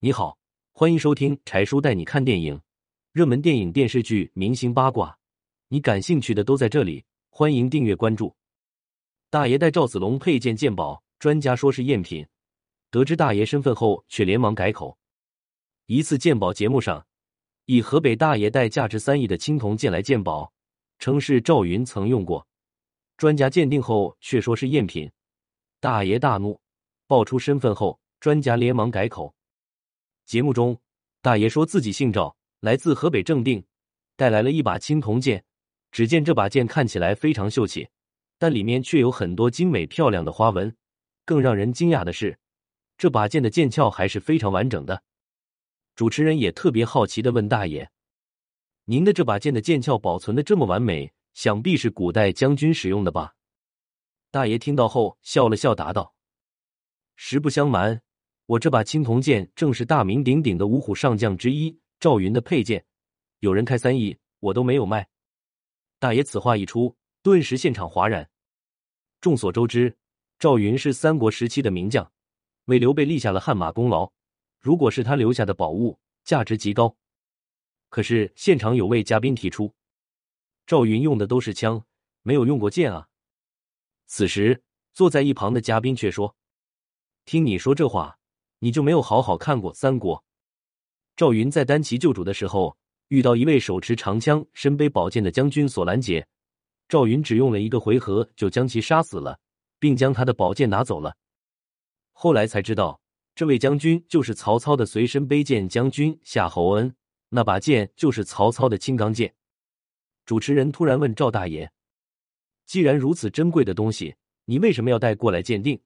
你好，欢迎收听柴叔带你看电影，热门电影、电视剧、明星八卦，你感兴趣的都在这里。欢迎订阅关注。大爷带赵子龙配件鉴宝，专家说是赝品，得知大爷身份后，却连忙改口。一次鉴宝节目上，以河北大爷带价值三亿的青铜剑来鉴宝，称是赵云曾用过，专家鉴定后却说是赝品，大爷大怒，爆出身份后，专家连忙改口。节目中，大爷说自己姓赵，来自河北正定，带来了一把青铜剑。只见这把剑看起来非常秀气，但里面却有很多精美漂亮的花纹。更让人惊讶的是，这把剑的剑鞘还是非常完整的。主持人也特别好奇的问大爷：“您的这把剑的剑鞘保存的这么完美，想必是古代将军使用的吧？”大爷听到后笑了笑，答道：“实不相瞒，我这把青铜剑正是大名鼎鼎的五虎上将之一赵云的佩剑，有人开三亿，我都没有卖。”大爷此话一出，顿时现场哗然。众所周知，赵云是三国时期的名将，为刘备立下了汗马功劳。如果是他留下的宝物，价值极高。可是现场有位嘉宾提出，赵云用的都是枪，没有用过剑啊。此时坐在一旁的嘉宾却说：“听你说这话，你就没有好好看过三国？赵云在单骑救主的时候。”遇到一位手持长枪、身背宝剑的将军索兰杰，赵云只用了一个回合就将其杀死了，并将他的宝剑拿走了。后来才知道，这位将军就是曹操的随身背剑将军夏侯恩，那把剑就是曹操的青钢剑。主持人突然问赵大爷：“既然如此珍贵的东西，你为什么要带过来鉴定？”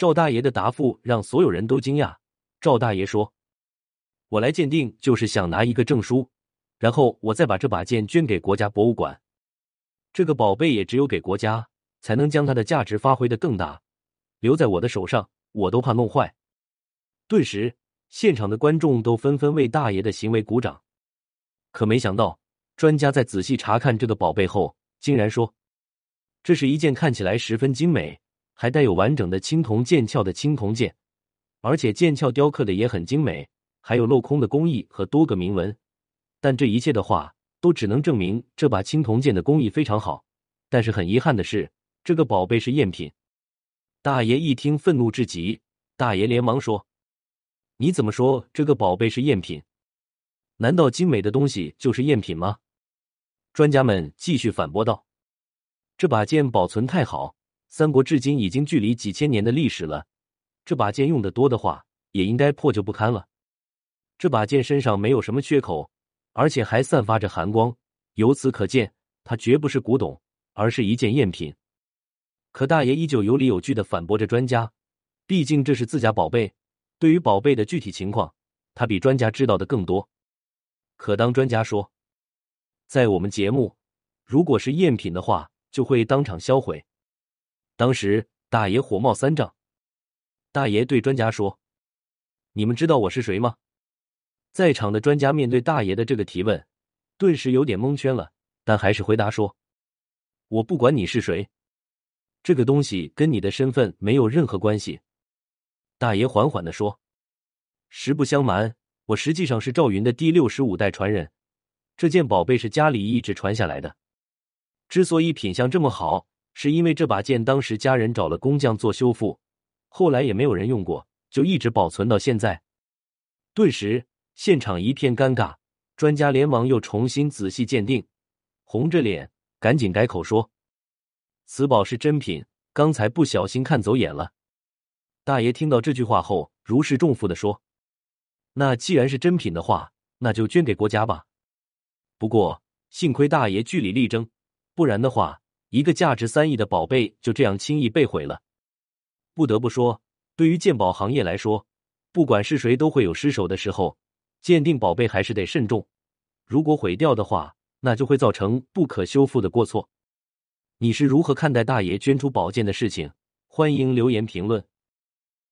赵大爷的答复让所有人都惊讶。赵大爷说。我来鉴定，就是想拿一个证书，然后我再把这把剑捐给国家博物馆。这个宝贝也只有给国家，才能将它的价值发挥的更大。留在我的手上，我都怕弄坏。顿时，现场的观众都纷纷为大爷的行为鼓掌。可没想到，专家在仔细查看这个宝贝后，竟然说，这是一件看起来十分精美，还带有完整的青铜剑鞘的青铜剑，而且剑鞘雕刻的也很精美。还有镂空的工艺和多个铭文，但这一切的话都只能证明这把青铜剑的工艺非常好。但是很遗憾的是，这个宝贝是赝品。大爷一听，愤怒至极。大爷连忙说：“你怎么说这个宝贝是赝品？难道精美的东西就是赝品吗？”专家们继续反驳道：“这把剑保存太好，三国至今已经距离几千年的历史了。这把剑用的多的话，也应该破旧不堪了。”这把剑身上没有什么缺口，而且还散发着寒光，由此可见，它绝不是古董，而是一件赝品。可大爷依旧有理有据的反驳着专家，毕竟这是自家宝贝，对于宝贝的具体情况，他比专家知道的更多。可当专家说，在我们节目，如果是赝品的话，就会当场销毁。当时大爷火冒三丈，大爷对专家说：“你们知道我是谁吗？”在场的专家面对大爷的这个提问，顿时有点蒙圈了，但还是回答说：“我不管你是谁，这个东西跟你的身份没有任何关系。”大爷缓缓的说：“实不相瞒，我实际上是赵云的第六十五代传人，这件宝贝是家里一直传下来的。之所以品相这么好，是因为这把剑当时家人找了工匠做修复，后来也没有人用过，就一直保存到现在。”顿时。现场一片尴尬，专家连忙又重新仔细鉴定，红着脸赶紧改口说：“此宝是真品，刚才不小心看走眼了。”大爷听到这句话后，如释重负的说：“那既然是真品的话，那就捐给国家吧。不过幸亏大爷据理力争，不然的话，一个价值三亿的宝贝就这样轻易被毁了。不得不说，对于鉴宝行业来说，不管是谁都会有失手的时候。”鉴定宝贝还是得慎重，如果毁掉的话，那就会造成不可修复的过错。你是如何看待大爷捐出宝剑的事情？欢迎留言评论。